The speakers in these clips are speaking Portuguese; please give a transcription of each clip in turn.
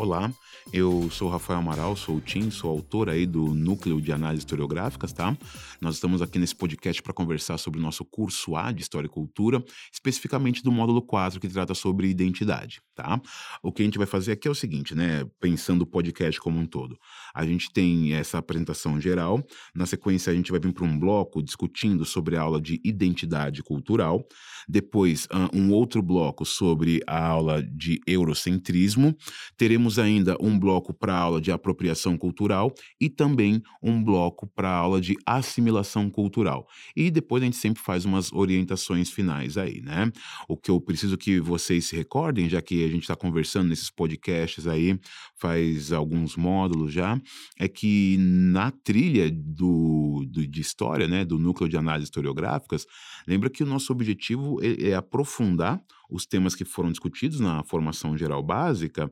Olá, eu sou Rafael Amaral, sou o Tim, sou autor aí do Núcleo de Análises Historiográficas, tá? Nós estamos aqui nesse podcast para conversar sobre o nosso curso A de História e Cultura, especificamente do módulo 4, que trata sobre identidade, tá? O que a gente vai fazer aqui é o seguinte, né? Pensando o podcast como um todo. A gente tem essa apresentação geral, na sequência a gente vai vir para um bloco discutindo sobre a aula de identidade cultural, depois um outro bloco sobre a aula de eurocentrismo, teremos ainda um bloco para aula de apropriação cultural e também um bloco para aula de assimilação cultural. E depois a gente sempre faz umas orientações finais aí, né? O que eu preciso que vocês se recordem, já que a gente está conversando nesses podcasts aí, faz alguns módulos já, é que na trilha do, do de história, né, do núcleo de análises historiográficas, lembra que o nosso objetivo é, é aprofundar os temas que foram discutidos na formação geral básica,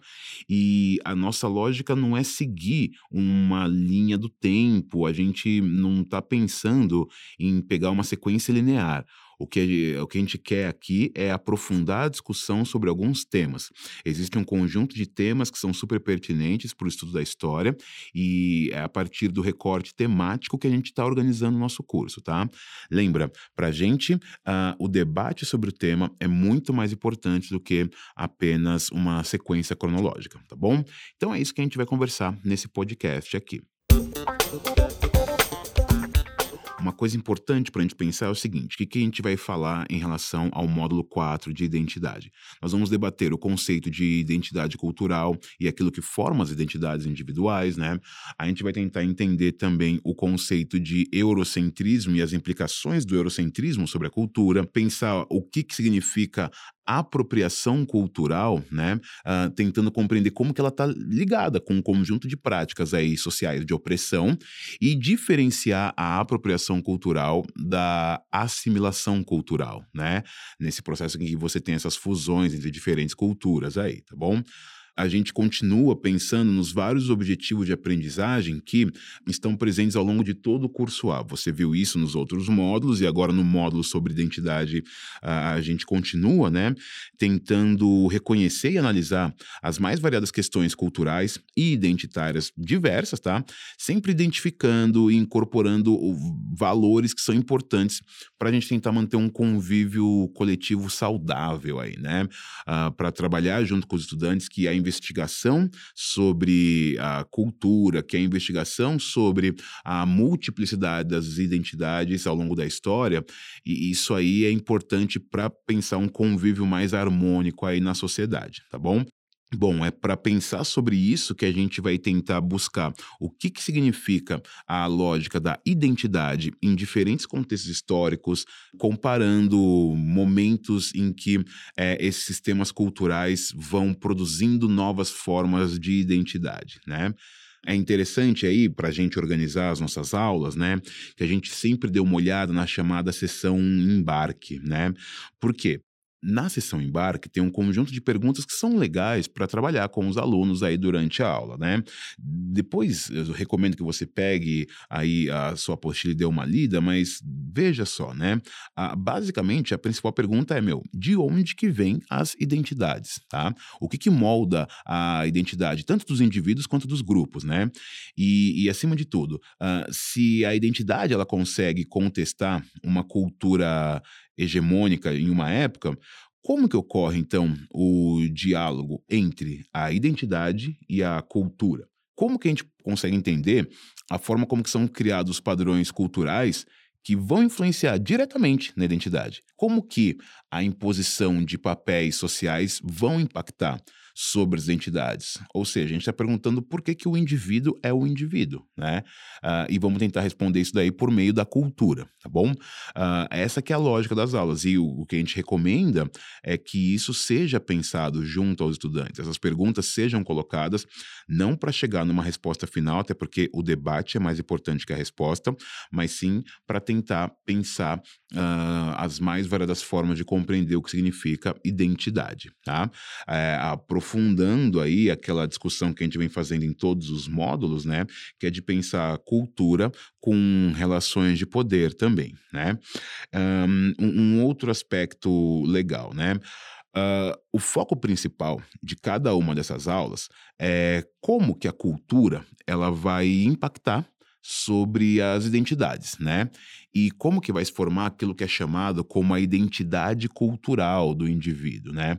e a nossa lógica não é seguir uma linha do tempo, a gente não está pensando em pegar uma sequência linear. O que, o que a gente quer aqui é aprofundar a discussão sobre alguns temas. Existe um conjunto de temas que são super pertinentes para o estudo da história e é a partir do recorte temático que a gente está organizando o nosso curso, tá? Lembra, para a gente, uh, o debate sobre o tema é muito mais importante do que apenas uma sequência cronológica, tá bom? Então é isso que a gente vai conversar nesse podcast aqui. Uma coisa importante para a gente pensar é o seguinte: o que, que a gente vai falar em relação ao módulo 4 de identidade? Nós vamos debater o conceito de identidade cultural e aquilo que forma as identidades individuais, né? A gente vai tentar entender também o conceito de eurocentrismo e as implicações do eurocentrismo sobre a cultura, pensar o que, que significa apropriação cultural, né, uh, tentando compreender como que ela está ligada com um conjunto de práticas aí sociais de opressão e diferenciar a apropriação cultural da assimilação cultural, né, nesse processo em que você tem essas fusões entre diferentes culturas aí, tá bom? A gente continua pensando nos vários objetivos de aprendizagem que estão presentes ao longo de todo o curso A. Você viu isso nos outros módulos e agora no módulo sobre identidade a gente continua, né, tentando reconhecer e analisar as mais variadas questões culturais e identitárias diversas, tá? Sempre identificando e incorporando valores que são importantes para a gente tentar manter um convívio coletivo saudável aí, né? Uh, ah, para trabalhar junto com os estudantes que a investigação sobre a cultura, que é a investigação sobre a multiplicidade das identidades ao longo da história, e isso aí é importante para pensar um convívio mais harmônico aí na sociedade, tá bom? Bom, é para pensar sobre isso que a gente vai tentar buscar o que, que significa a lógica da identidade em diferentes contextos históricos, comparando momentos em que é, esses sistemas culturais vão produzindo novas formas de identidade, né? É interessante aí para a gente organizar as nossas aulas, né? Que a gente sempre dê uma olhada na chamada sessão embarque, né? Por quê? Na sessão embarque tem um conjunto de perguntas que são legais para trabalhar com os alunos aí durante a aula, né? Depois eu recomendo que você pegue aí a sua apostila e dê uma lida, mas veja só, né? Ah, basicamente a principal pergunta é meu, de onde que vêm as identidades, tá? O que que molda a identidade tanto dos indivíduos quanto dos grupos, né? E, e acima de tudo, uh, se a identidade ela consegue contestar uma cultura hegemônica em uma época, como que ocorre então o diálogo entre a identidade e a cultura? Como que a gente consegue entender a forma como que são criados padrões culturais que vão influenciar diretamente na identidade? Como que a imposição de papéis sociais vão impactar sobre as identidades. Ou seja, a gente está perguntando por que, que o indivíduo é o indivíduo, né? Uh, e vamos tentar responder isso daí por meio da cultura, tá bom? Uh, essa que é a lógica das aulas. E o, o, que a gente recomenda é que isso seja pensado junto aos estudantes. Essas perguntas sejam colocadas não para chegar numa resposta final, até porque o debate é mais importante que a resposta, mas sim para tentar pensar uh, as mais variadas formas de compreender o que significa identidade, tá? É, aprofundando aí aquela discussão que a gente vem fazendo em todos os módulos, né? Que é de pensar cultura com relações de poder também, né? Um, um outro aspecto legal, né? Uh, o foco principal de cada uma dessas aulas é como que a cultura ela vai impactar sobre as identidades, né? E como que vai se formar aquilo que é chamado como a identidade cultural do indivíduo, né?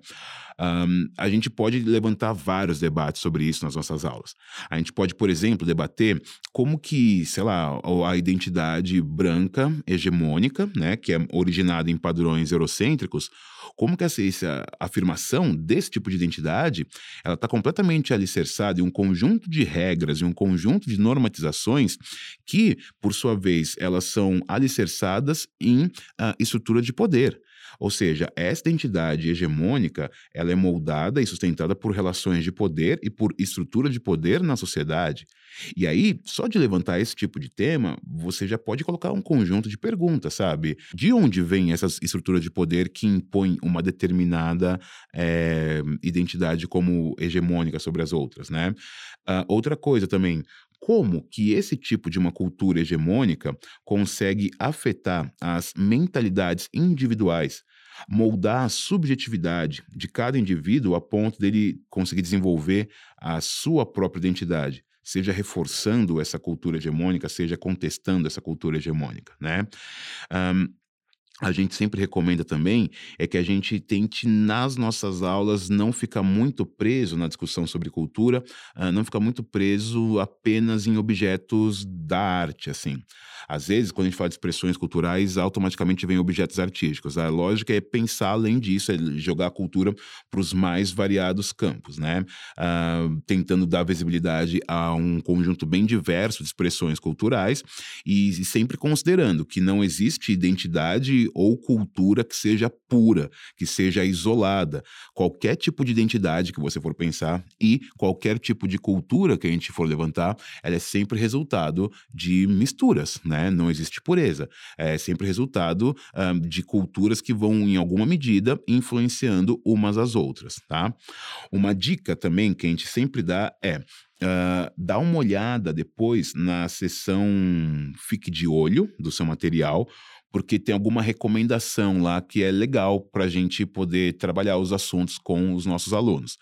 Um, a gente pode levantar vários debates sobre isso nas nossas aulas. A gente pode, por exemplo, debater como que, sei lá, a identidade branca hegemônica, né, que é originada em padrões eurocêntricos, como que essa, essa afirmação desse tipo de identidade, ela está completamente alicerçada em um conjunto de regras e um conjunto de normatizações que, por sua vez, elas são alicerçadas em uh, estrutura de poder. Ou seja, essa identidade hegemônica, ela é moldada e sustentada por relações de poder e por estrutura de poder na sociedade. E aí, só de levantar esse tipo de tema, você já pode colocar um conjunto de perguntas, sabe? De onde vem essa estrutura de poder que impõe uma determinada é, identidade como hegemônica sobre as outras, né? Uh, outra coisa também, como que esse tipo de uma cultura hegemônica consegue afetar as mentalidades individuais, moldar a subjetividade de cada indivíduo a ponto dele conseguir desenvolver a sua própria identidade seja reforçando essa cultura hegemônica, seja contestando essa cultura hegemônica, né? Um, a gente sempre recomenda também é que a gente tente, nas nossas aulas, não ficar muito preso na discussão sobre cultura, uh, não ficar muito preso apenas em objetos da arte, assim. Às vezes, quando a gente fala de expressões culturais, automaticamente vem objetos artísticos. A lógica é pensar além disso, é jogar a cultura para os mais variados campos, né? Uh, tentando dar visibilidade a um conjunto bem diverso de expressões culturais e, e sempre considerando que não existe identidade ou cultura que seja pura, que seja isolada. Qualquer tipo de identidade que você for pensar e qualquer tipo de cultura que a gente for levantar, ela é sempre resultado de misturas, né? Não existe pureza. É sempre resultado um, de culturas que vão, em alguma medida, influenciando umas às outras, tá? Uma dica também que a gente sempre dá é Uh, dá uma olhada depois na seção Fique de Olho do seu material, porque tem alguma recomendação lá que é legal para a gente poder trabalhar os assuntos com os nossos alunos.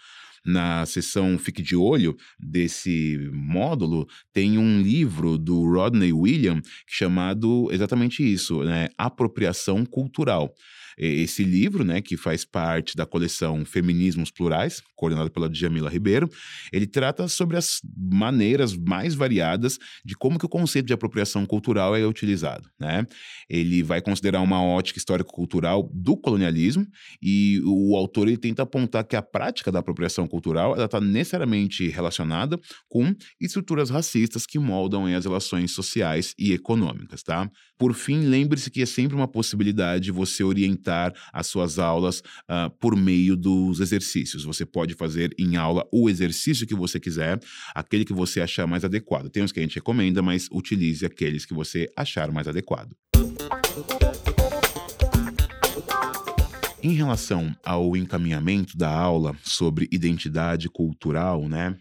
Na seção Fique de Olho desse módulo, tem um livro do Rodney William chamado exatamente isso, né? Apropriação Cultural esse livro, né, que faz parte da coleção Feminismos Plurais, coordenado pela Djamila Ribeiro, ele trata sobre as maneiras mais variadas de como que o conceito de apropriação cultural é utilizado, né? Ele vai considerar uma ótica histórico-cultural do colonialismo e o autor ele tenta apontar que a prática da apropriação cultural ela está necessariamente relacionada com estruturas racistas que moldam as relações sociais e econômicas, tá? Por fim, lembre-se que é sempre uma possibilidade você orientar as suas aulas uh, por meio dos exercícios. Você pode fazer em aula o exercício que você quiser, aquele que você achar mais adequado. Tem uns que a gente recomenda, mas utilize aqueles que você achar mais adequado. Em relação ao encaminhamento da aula sobre identidade cultural, né?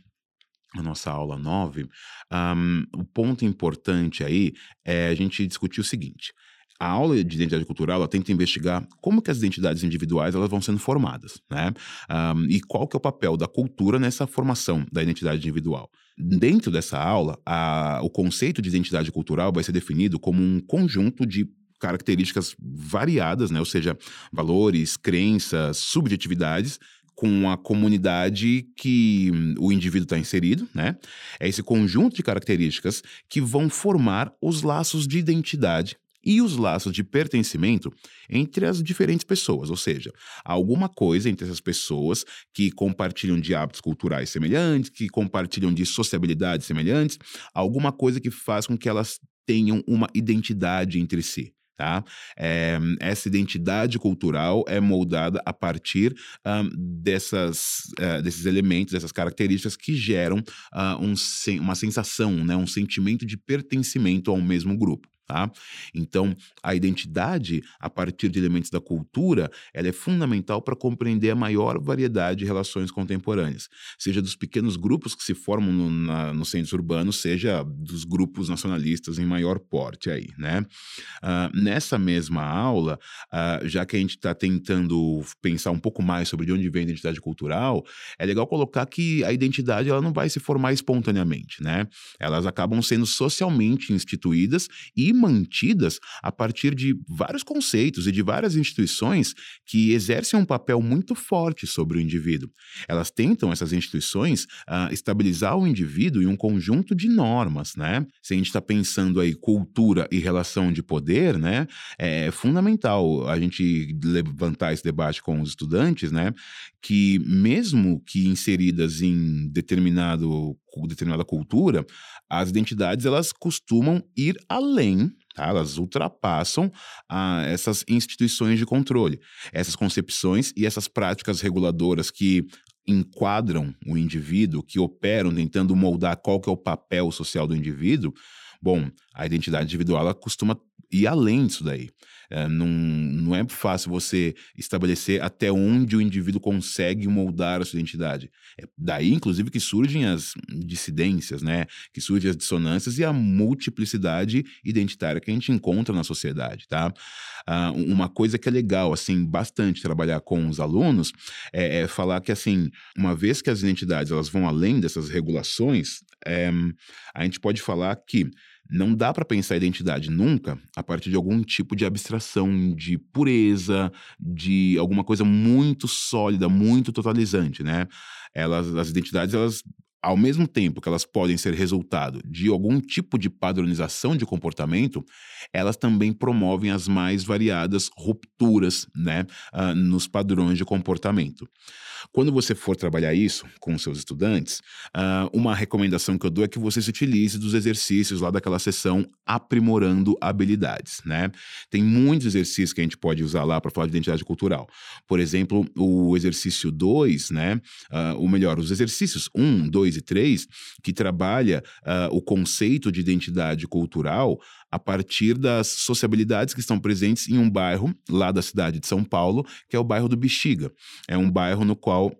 A nossa aula 9, um, o ponto importante aí é a gente discutir o seguinte. A aula de identidade cultural ela tenta investigar como que as identidades individuais elas vão sendo formadas, né? Um, e qual que é o papel da cultura nessa formação da identidade individual. Dentro dessa aula, a, o conceito de identidade cultural vai ser definido como um conjunto de características variadas, né? ou seja, valores, crenças, subjetividades com a comunidade que o indivíduo está inserido, né? É esse conjunto de características que vão formar os laços de identidade e os laços de pertencimento entre as diferentes pessoas, ou seja, alguma coisa entre essas pessoas que compartilham de hábitos culturais semelhantes, que compartilham de sociabilidades semelhantes, alguma coisa que faz com que elas tenham uma identidade entre si. Tá? É, essa identidade cultural é moldada a partir um, dessas, uh, desses elementos, dessas características que geram uh, um, uma sensação, né, um sentimento de pertencimento ao mesmo grupo. Tá? Então, a identidade, a partir de elementos da cultura, ela é fundamental para compreender a maior variedade de relações contemporâneas, seja dos pequenos grupos que se formam no, na, nos centros urbanos, seja dos grupos nacionalistas em maior porte aí, né? Uh, nessa mesma aula, uh, já que a gente está tentando pensar um pouco mais sobre de onde vem a identidade cultural, é legal colocar que a identidade ela não vai se formar espontaneamente, né? Elas acabam sendo socialmente instituídas e mantidas a partir de vários conceitos e de várias instituições que exercem um papel muito forte sobre o indivíduo. Elas tentam, essas instituições, uh, estabilizar o indivíduo em um conjunto de normas, né? Se a gente está pensando aí cultura e relação de poder, né? É fundamental a gente levantar esse debate com os estudantes, né? Que mesmo que inseridas em determinado determinada cultura, as identidades elas costumam ir além Tá? Elas ultrapassam ah, essas instituições de controle, essas concepções e essas práticas reguladoras que enquadram o indivíduo, que operam tentando moldar qual que é o papel social do indivíduo. Bom, a identidade individual ela costuma ir além disso daí. É, não, não é fácil você estabelecer até onde o indivíduo consegue moldar a sua identidade. É daí, inclusive, que surgem as dissidências, né? Que surgem as dissonâncias e a multiplicidade identitária que a gente encontra na sociedade, tá? Ah, uma coisa que é legal, assim, bastante trabalhar com os alunos é, é, falar que, assim, uma vez que as identidades elas vão além dessas regulações, é, a gente pode falar que não dá para pensar a identidade nunca a partir de algum tipo de abstração, de pureza, de alguma coisa muito sólida, muito totalizante, né? Elas, as identidades, elas ao mesmo tempo que elas podem ser resultado de algum tipo de padronização de comportamento, elas também promovem as mais variadas rupturas né, uh, nos padrões de comportamento. Quando você for trabalhar isso com seus estudantes, uh, uma recomendação que eu dou é que você se utilize dos exercícios lá daquela sessão aprimorando habilidades, né? Tem muitos exercícios que a gente pode usar lá para falar de identidade cultural. Por exemplo, o exercício 2, né? Uh, ou melhor, os exercícios 1, 2 e 3, que trabalha uh, o conceito de identidade cultural a partir das sociabilidades que estão presentes em um bairro lá da cidade de São Paulo, que é o bairro do Bexiga. É um bairro no qual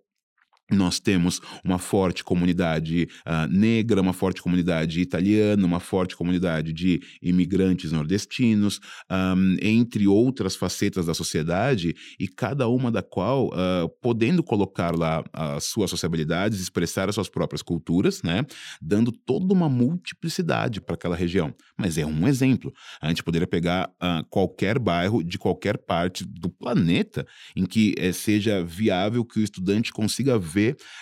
nós temos uma forte comunidade uh, negra, uma forte comunidade italiana, uma forte comunidade de imigrantes nordestinos, um, entre outras facetas da sociedade, e cada uma da qual uh, podendo colocar lá as suas sociabilidades, expressar as suas próprias culturas, né, dando toda uma multiplicidade para aquela região. Mas é um exemplo. A gente poderia pegar uh, qualquer bairro de qualquer parte do planeta em que eh, seja viável que o estudante consiga ver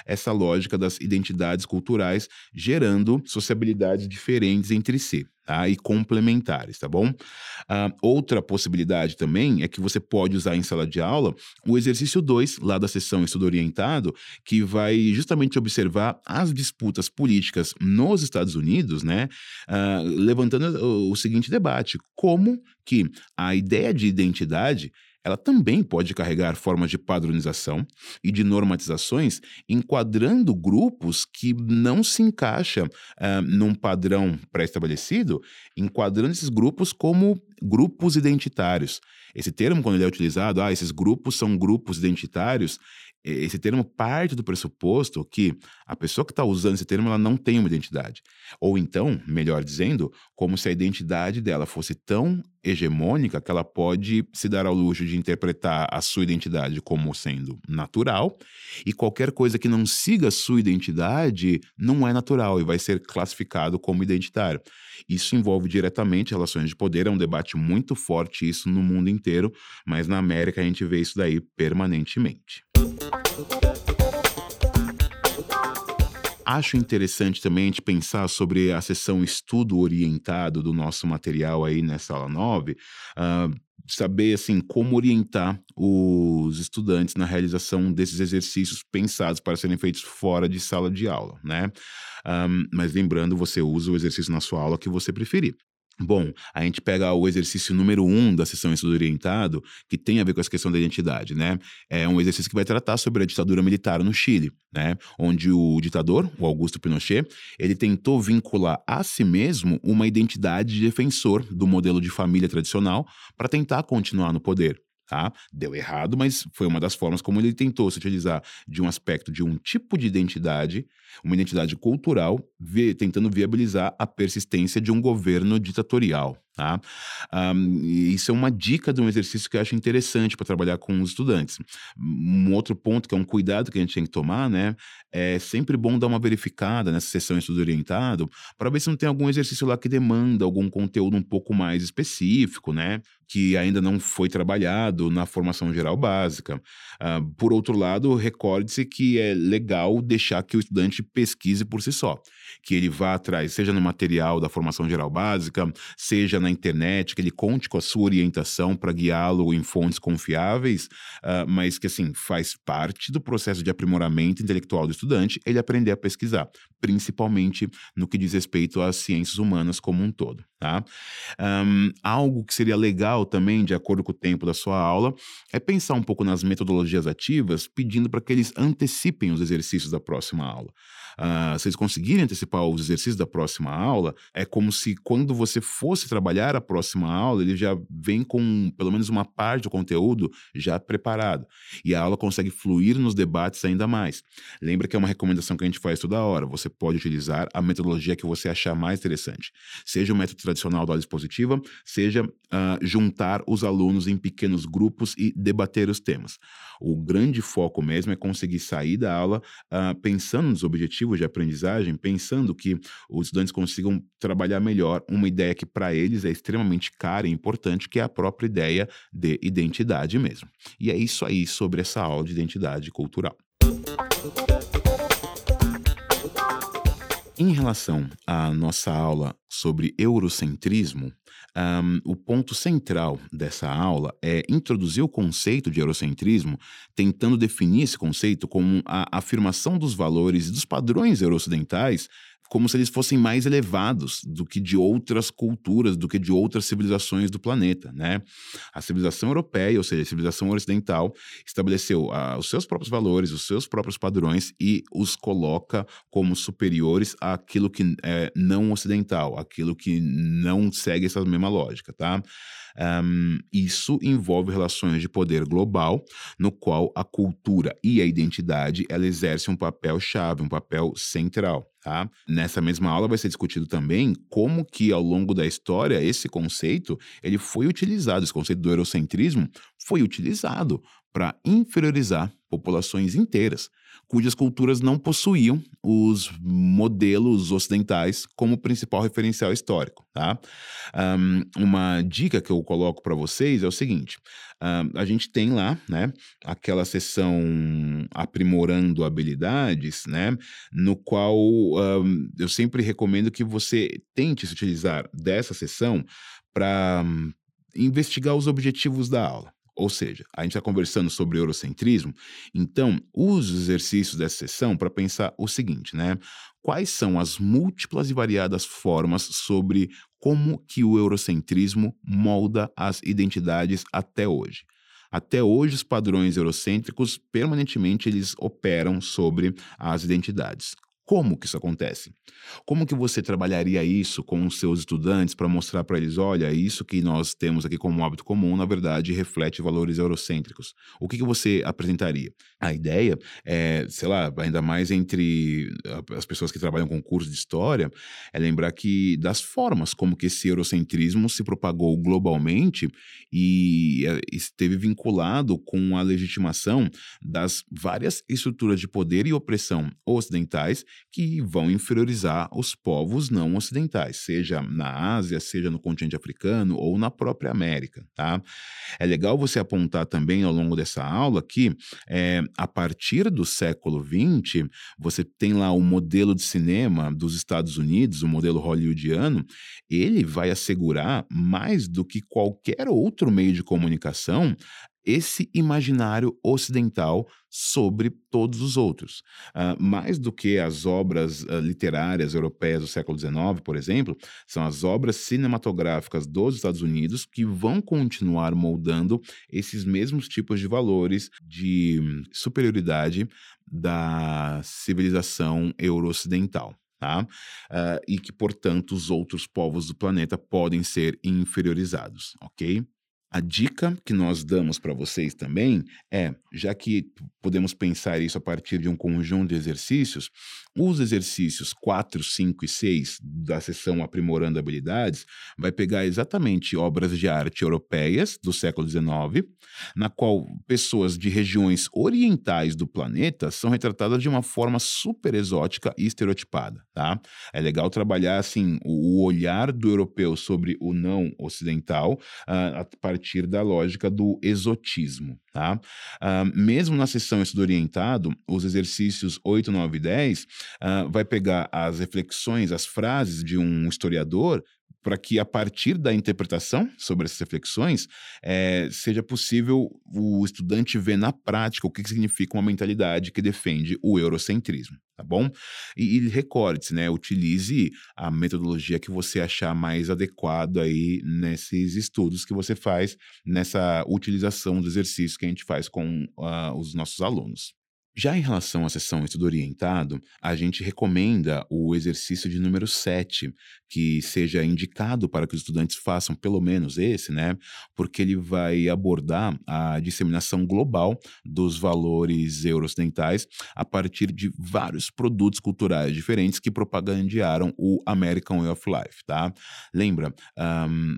essa lógica das identidades culturais gerando sociabilidades diferentes entre si. Tá? e complementares, tá bom? Uh, outra possibilidade também é que você pode usar em sala de aula o exercício 2, lá da sessão Estudo Orientado, que vai justamente observar as disputas políticas nos Estados Unidos, né? Uh, levantando o, o seguinte debate: como que a ideia de identidade ela também pode carregar formas de padronização e de normatizações, enquadrando grupos que não se encaixam uh, num padrão pré-estabelecido, enquadrando esses grupos como grupos identitários. Esse termo, quando ele é utilizado, ah, esses grupos são grupos identitários, esse termo parte do pressuposto que a pessoa que está usando esse termo ela não tem uma identidade. Ou então, melhor dizendo, como se a identidade dela fosse tão hegemônica que ela pode se dar ao luxo de interpretar a sua identidade como sendo natural e qualquer coisa que não siga a sua identidade não é natural e vai ser classificado como identitário. Isso envolve diretamente relações de poder, é um debate muito forte isso no mundo inteiro, mas na América a gente vê isso daí permanentemente. Acho interessante também a gente pensar sobre a sessão estudo orientado do nosso material aí nessa aula 9, uh, ah, saber assim como orientar os estudantes na realização desses exercícios pensados para serem feitos fora de sala de aula, né? Um, mas lembrando, você usa o exercício na sua aula que você preferir. Bom, a gente pega o exercício número um da sessão Estudo Orientado, que tem a ver com essa questão da identidade, né? É um exercício que vai tratar sobre a ditadura militar no Chile, né? Onde o ditador, o Augusto Pinochet, ele tentou vincular a si mesmo uma identidade de defensor do modelo de família tradicional para tentar continuar no poder. Tá? Deu errado, mas foi uma das formas como ele tentou se utilizar de um aspecto de um tipo de identidade, uma identidade cultural, tentando viabilizar a persistência de um governo ditatorial. Tá? Um, isso é uma dica de um exercício que eu acho interessante para trabalhar com os estudantes. Um outro ponto que é um cuidado que a gente tem que tomar, né? É sempre bom dar uma verificada nessa sessão estudo orientado para ver se não tem algum exercício lá que demanda algum conteúdo um pouco mais específico, né? Que ainda não foi trabalhado na formação geral básica. Uh, por outro lado, recorde-se que é legal deixar que o estudante pesquise por si só, que ele vá atrás, seja no material da formação geral básica, seja na internet, que ele conte com a sua orientação para guiá-lo em fontes confiáveis, uh, mas que, assim, faz parte do processo de aprimoramento intelectual do estudante ele aprender a pesquisar, principalmente no que diz respeito às ciências humanas como um todo. Tá? Um, algo que seria legal também, de acordo com o tempo da sua aula, é pensar um pouco nas metodologias ativas, pedindo para que eles antecipem os exercícios da próxima aula. Uh, conseguirem antecipar os exercícios da próxima aula, é como se quando você fosse trabalhar a próxima aula, ele já vem com pelo menos uma parte do conteúdo já preparado. E a aula consegue fluir nos debates ainda mais. Lembra que é uma recomendação que a gente faz toda hora. Você pode utilizar a metodologia que você achar mais interessante. Seja o método tradicional da aula expositiva, seja uh, juntar os alunos em pequenos grupos e debater os temas. O grande foco mesmo é conseguir sair da aula uh, pensando nos objetivos de aprendizagem, pensando que os estudantes consigam trabalhar melhor uma ideia que para eles é extremamente cara e importante, que é a própria ideia de identidade mesmo. E é isso aí sobre essa aula de identidade cultural. Em relação à nossa aula sobre eurocentrismo, um, o ponto central dessa aula é introduzir o conceito de eurocentrismo, tentando definir esse conceito como a afirmação dos valores e dos padrões eurocidentais como se eles fossem mais elevados do que de outras culturas, do que de outras civilizações do planeta, né? A civilização europeia, ou seja, a civilização ocidental, estabeleceu ah, os seus próprios valores, os seus próprios padrões e os coloca como superiores àquilo que é não ocidental, aquilo que não segue essa mesma lógica, tá? Um, isso envolve relações de poder global, no qual a cultura e a identidade ela exerce um papel chave, um papel central. Tá? Nessa mesma aula vai ser discutido também como que ao longo da história esse conceito ele foi utilizado, esse conceito do eurocentrismo foi utilizado para inferiorizar populações inteiras, cujas culturas não possuíam os modelos ocidentais como principal referencial histórico. Tá? Um, uma dica que eu coloco para vocês é o seguinte: um, a gente tem lá né, aquela sessão aprimorando habilidades, né, no qual eu sempre recomendo que você tente se utilizar dessa sessão para investigar os objetivos da aula. Ou seja, a gente está conversando sobre eurocentrismo, então use os exercícios dessa sessão para pensar o seguinte, né? Quais são as múltiplas e variadas formas sobre como que o eurocentrismo molda as identidades até hoje? Até hoje, os padrões eurocêntricos permanentemente eles operam sobre as identidades. Como que isso acontece? Como que você trabalharia isso com os seus estudantes para mostrar para eles, olha, isso que nós temos aqui como hábito comum, na verdade, reflete valores eurocêntricos. O que, que você apresentaria? A ideia é, sei lá, ainda mais entre as pessoas que trabalham com curso de história, é lembrar que das formas como que esse eurocentrismo se propagou globalmente e é, esteve vinculado com a legitimação das várias estruturas de poder e opressão ocidentais que vão inferiorizar os povos não ocidentais, seja na Ásia, seja no continente africano ou na própria América. Tá? É legal você apontar também ao longo dessa aula que, é, a partir do século XX, você tem lá o modelo de cinema dos Estados Unidos, o modelo hollywoodiano, ele vai assegurar mais do que qualquer outro meio de comunicação esse imaginário ocidental sobre todos os outros. Uh, mais do que as obras uh, literárias europeias do século XIX, por exemplo, são as obras cinematográficas dos Estados Unidos que vão continuar moldando esses mesmos tipos de valores de superioridade da civilização euro-ocidental. Tá? Uh, e que, portanto, os outros povos do planeta podem ser inferiorizados, ok? A dica que nós damos para vocês também é, já que podemos pensar isso a partir de um conjunto de exercícios, os exercícios 4, 5 e 6 da sessão Aprimorando Habilidades vai pegar exatamente obras de arte europeias do século XIX, na qual pessoas de regiões orientais do planeta são retratadas de uma forma super exótica e estereotipada, tá? É legal trabalhar assim o olhar do europeu sobre o não ocidental uh, a partir partir da lógica do exotismo. Tá? Uh, mesmo na sessão estudo orientado, os exercícios 8, 9 e 10 uh, vai pegar as reflexões, as frases de um historiador para que a partir da interpretação sobre essas reflexões é, seja possível o estudante ver na prática o que significa uma mentalidade que defende o eurocentrismo, tá bom? E, e recorde-se, né? Utilize a metodologia que você achar mais adequada aí nesses estudos que você faz, nessa utilização dos exercícios que a gente faz com uh, os nossos alunos. Já em relação à sessão estudo orientado, a gente recomenda o exercício de número 7, que seja indicado para que os estudantes façam pelo menos esse, né? Porque ele vai abordar a disseminação global dos valores euro-ocidentais a partir de vários produtos culturais diferentes que propagandearam o American Way of Life, tá? Lembra, um,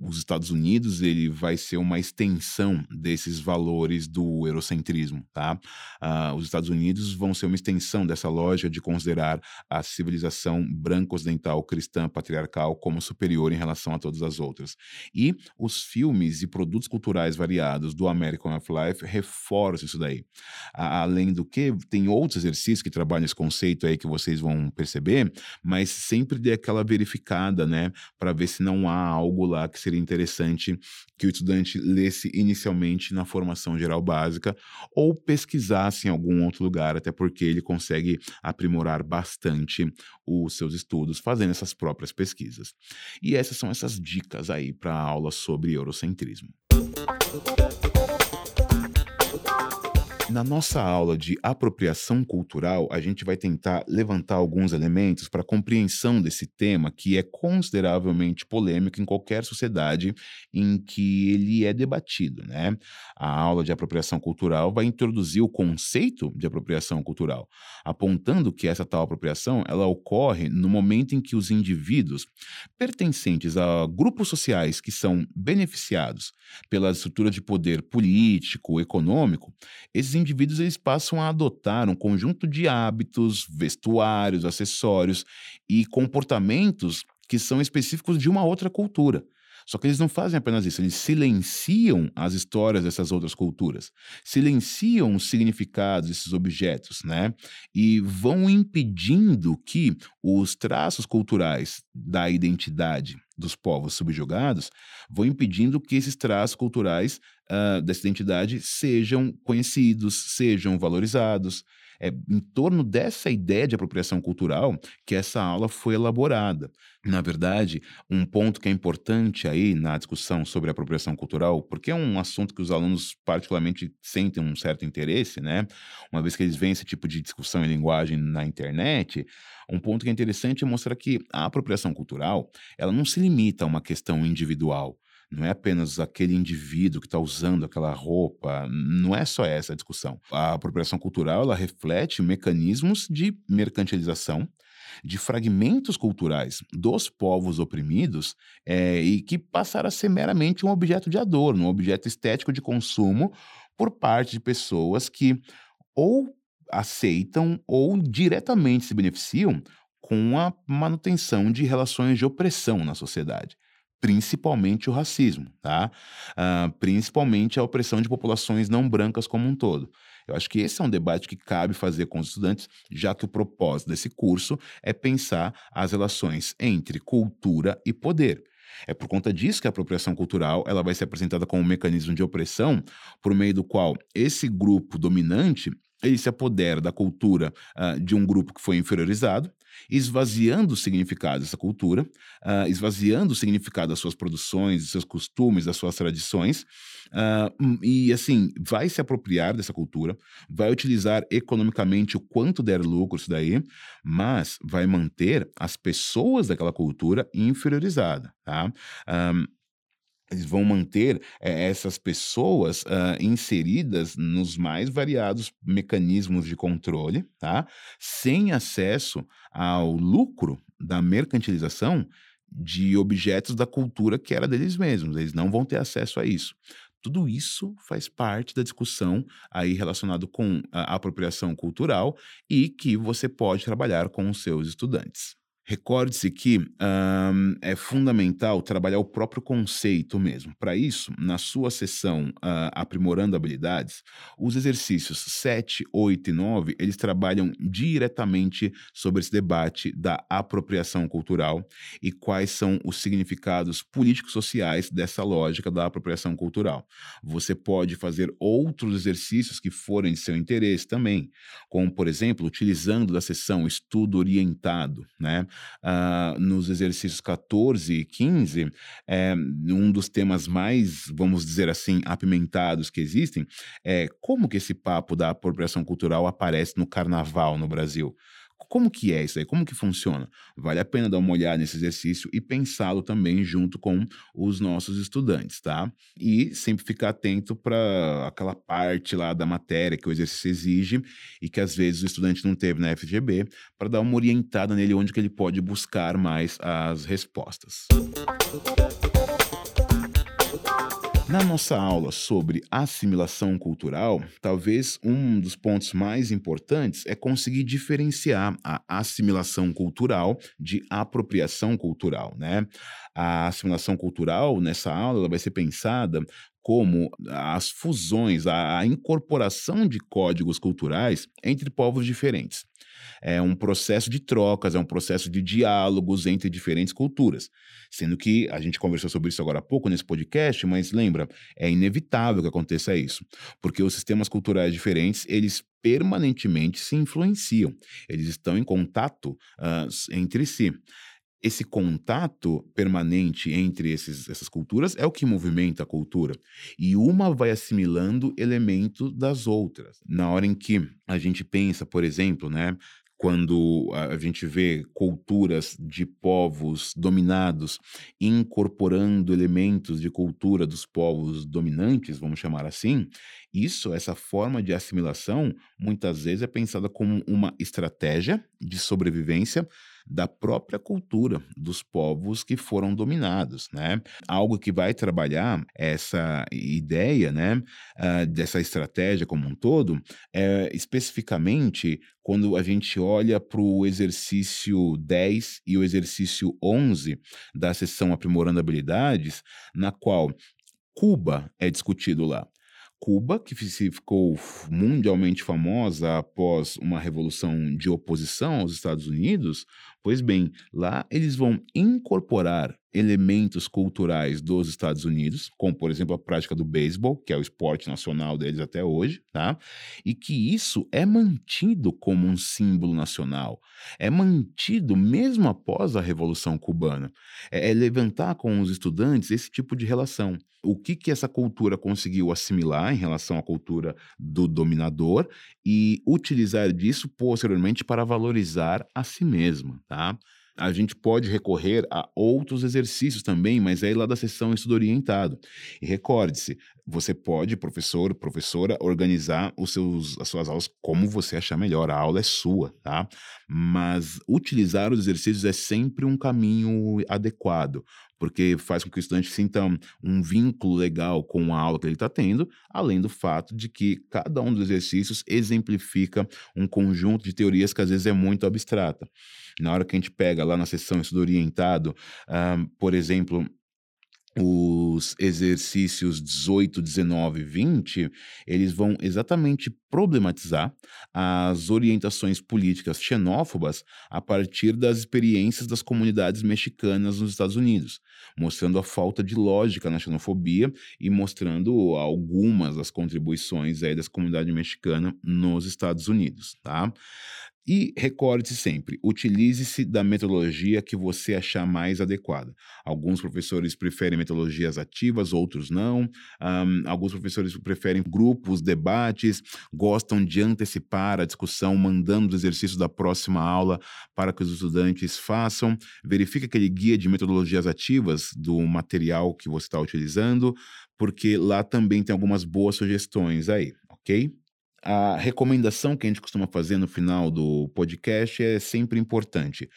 os Estados Unidos ele vai ser uma extensão desses valores do eurocentrismo, tá? Uh, os Estados Unidos vão ser uma extensão dessa lógica de considerar a civilização branco-ocidental cristã patriarcal como superior em relação a todas as outras. E os filmes e produtos culturais variados do American of Life reforçam isso daí. além do que, tem outros exercícios que trabalham esse conceito aí que vocês vão perceber, mas sempre dê aquela verificada, né, para ver se não há algo lá que seria interessante que o estudante lesse inicialmente na formação geral básica ou pesquisasse em algum outro lugar, até porque ele consegue aprimorar bastante os seus estudos fazendo essas próprias pesquisas. E essas são essas dicas aí para a aula sobre eurocentrismo. Na nossa aula de apropriação cultural, a gente vai tentar levantar alguns elementos para a compreensão desse tema que é consideravelmente polêmico em qualquer sociedade em que ele é debatido, né? A aula de apropriação cultural vai introduzir o conceito de apropriação cultural, apontando que essa tal apropriação, ela ocorre no momento em que os indivíduos pertencentes a grupos sociais que são beneficiados pela estrutura de poder político, econômico, esses indivíduos eles passam a adotar um conjunto de hábitos, vestuários, acessórios e comportamentos que são específicos de uma outra cultura. Só que eles não fazem apenas isso, eles silenciam as histórias dessas outras culturas, silenciam os significados desses objetos, né? E vão impedindo que os traços culturais da identidade dos povos subjugados vão impedindo que esses traços culturais uh, dessa identidade sejam conhecidos, sejam valorizados. É em torno dessa ideia de apropriação cultural que essa aula foi elaborada. Na verdade, um ponto que é importante aí na discussão sobre apropriação cultural, porque é um assunto que os alunos particularmente sentem um certo interesse, né? Uma vez que eles veem esse tipo de discussão em linguagem na internet, um ponto que é interessante é mostrar que a apropriação cultural, ela não se limita a uma questão individual. Não é apenas aquele indivíduo que está usando aquela roupa, não é só essa a discussão. A apropriação cultural ela reflete mecanismos de mercantilização de fragmentos culturais dos povos oprimidos é, e que passaram a ser meramente um objeto de adorno, um objeto estético de consumo por parte de pessoas que ou aceitam ou diretamente se beneficiam com a manutenção de relações de opressão na sociedade principalmente o racismo, tá? Uh, principalmente a opressão de populações não brancas como um todo. Eu acho que esse é um debate que cabe fazer com os estudantes, já que o propósito desse curso é pensar as relações entre cultura e poder. É por conta disso que a apropriação cultural ela vai ser apresentada como um mecanismo de opressão por meio do qual esse grupo dominante ele se apodera da cultura uh, de um grupo que foi inferiorizado, esvaziando o significado dessa cultura, uh, esvaziando o significado das suas produções, dos seus costumes, das suas tradições, uh, e assim, vai se apropriar dessa cultura, vai utilizar economicamente o quanto der lucro isso daí, mas vai manter as pessoas daquela cultura inferiorizadas, tá? Um, eles vão manter é, essas pessoas uh, inseridas nos mais variados mecanismos de controle, tá? sem acesso ao lucro da mercantilização de objetos da cultura que era deles mesmos. Eles não vão ter acesso a isso. Tudo isso faz parte da discussão aí relacionado com a apropriação cultural e que você pode trabalhar com os seus estudantes. Recorde-se que um, é fundamental trabalhar o próprio conceito mesmo. Para isso, na sua sessão uh, Aprimorando Habilidades, os exercícios 7, 8 e 9, eles trabalham diretamente sobre esse debate da apropriação cultural e quais são os significados políticos sociais dessa lógica da apropriação cultural. Você pode fazer outros exercícios que forem de seu interesse também, como, por exemplo, utilizando da sessão Estudo Orientado, né? Uh, nos exercícios 14 e 15, é, um dos temas mais, vamos dizer assim, apimentados que existem é como que esse papo da apropriação cultural aparece no carnaval no Brasil. Como que é isso aí? Como que funciona? Vale a pena dar uma olhada nesse exercício e pensá-lo também junto com os nossos estudantes, tá? E sempre ficar atento para aquela parte lá da matéria que o exercício exige e que às vezes o estudante não teve na FGB, para dar uma orientada nele onde que ele pode buscar mais as respostas. Na nossa aula sobre assimilação cultural, talvez um dos pontos mais importantes é conseguir diferenciar a assimilação cultural de apropriação cultural, né? A assimilação cultural nessa aula vai ser pensada como as fusões, a incorporação de códigos culturais entre povos diferentes é um processo de trocas, é um processo de diálogos entre diferentes culturas. Sendo que a gente conversou sobre isso agora há pouco nesse podcast, mas lembra, é inevitável que aconteça isso, porque os sistemas culturais diferentes, eles permanentemente se influenciam, eles estão em contato uh, entre si esse contato permanente entre esses, essas culturas é o que movimenta a cultura. E uma vai assimilando elementos das outras. Na hora em que a gente pensa, por exemplo, né, quando a gente vê culturas de povos dominados incorporando elementos de cultura dos povos dominantes, vamos chamar assim, isso, essa forma de assimilação, muitas vezes é pensada como uma estratégia de sobrevivência da própria cultura dos povos que foram dominados, né? Algo que vai trabalhar essa ideia, né, uh, dessa estratégia como um todo, é, especificamente quando a gente olha para o exercício 10 e o exercício 11 da sessão Aprimorando Habilidades, na qual Cuba é discutido lá. Cuba, que ficou mundialmente famosa após uma revolução de oposição aos Estados Unidos, pois bem, lá eles vão incorporar elementos culturais dos Estados Unidos, como por exemplo a prática do beisebol, que é o esporte nacional deles até hoje, tá? E que isso é mantido como um símbolo nacional, é mantido mesmo após a Revolução Cubana. É, é levantar com os estudantes esse tipo de relação. O que que essa cultura conseguiu assimilar em relação à cultura do dominador e utilizar disso posteriormente para valorizar a si mesma, tá? A gente pode recorrer a outros exercícios também, mas é lá da sessão estudo orientado. E recorde-se, você pode, professor, professora, organizar os seus, as suas aulas como você achar melhor. A aula é sua, tá? Mas utilizar os exercícios é sempre um caminho adequado porque faz com que o estudante sinta um vínculo legal com a aula que ele está tendo, além do fato de que cada um dos exercícios exemplifica um conjunto de teorias que às vezes é muito abstrata. Na hora que a gente pega lá na sessão estudo orientado, uh, por exemplo, os exercícios 18, 19 e 20, eles vão exatamente problematizar as orientações políticas xenófobas a partir das experiências das comunidades mexicanas nos Estados Unidos, mostrando a falta de lógica na xenofobia e mostrando algumas das contribuições aí das comunidades mexicanas nos Estados Unidos, tá? E recorde-se sempre, utilize-se da metodologia que você achar mais adequada. Alguns professores preferem metodologias ativas, outros não. Um, alguns professores preferem grupos, debates, gostam de antecipar a discussão, mandando os exercícios da próxima aula para que os estudantes façam. Verifique aquele guia de metodologias ativas do material que você está utilizando, porque lá também tem algumas boas sugestões aí, ok? A recomendação que a gente costuma fazer no final do podcast é sempre importante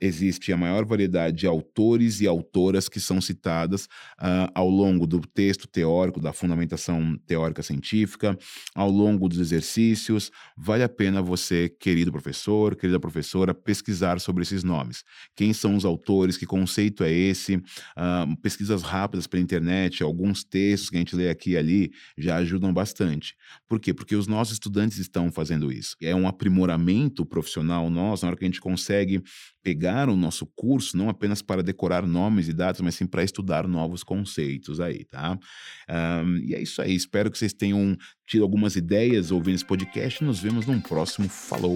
existe a maior variedade de autores e autoras que são citadas uh, ao longo do texto teórico, da fundamentação teórica científica, ao longo dos exercícios. Vale a pena você, querido professor, querida professora, pesquisar sobre esses nomes. Quem são os autores, que conceito é esse? Uh, pesquisas rápidas pela internet, alguns textos que a gente lê aqui e ali já ajudam bastante. Por quê? Porque os nossos estudantes estão fazendo isso. É um aprimoramento profissional nosso, na hora que a gente consegue pegar o nosso curso não apenas para decorar nomes e datas, mas sim para estudar novos conceitos aí, tá? Um, e é isso aí. Espero que vocês tenham tido algumas ideias ouvindo esse podcast. Nos vemos num próximo. Falou!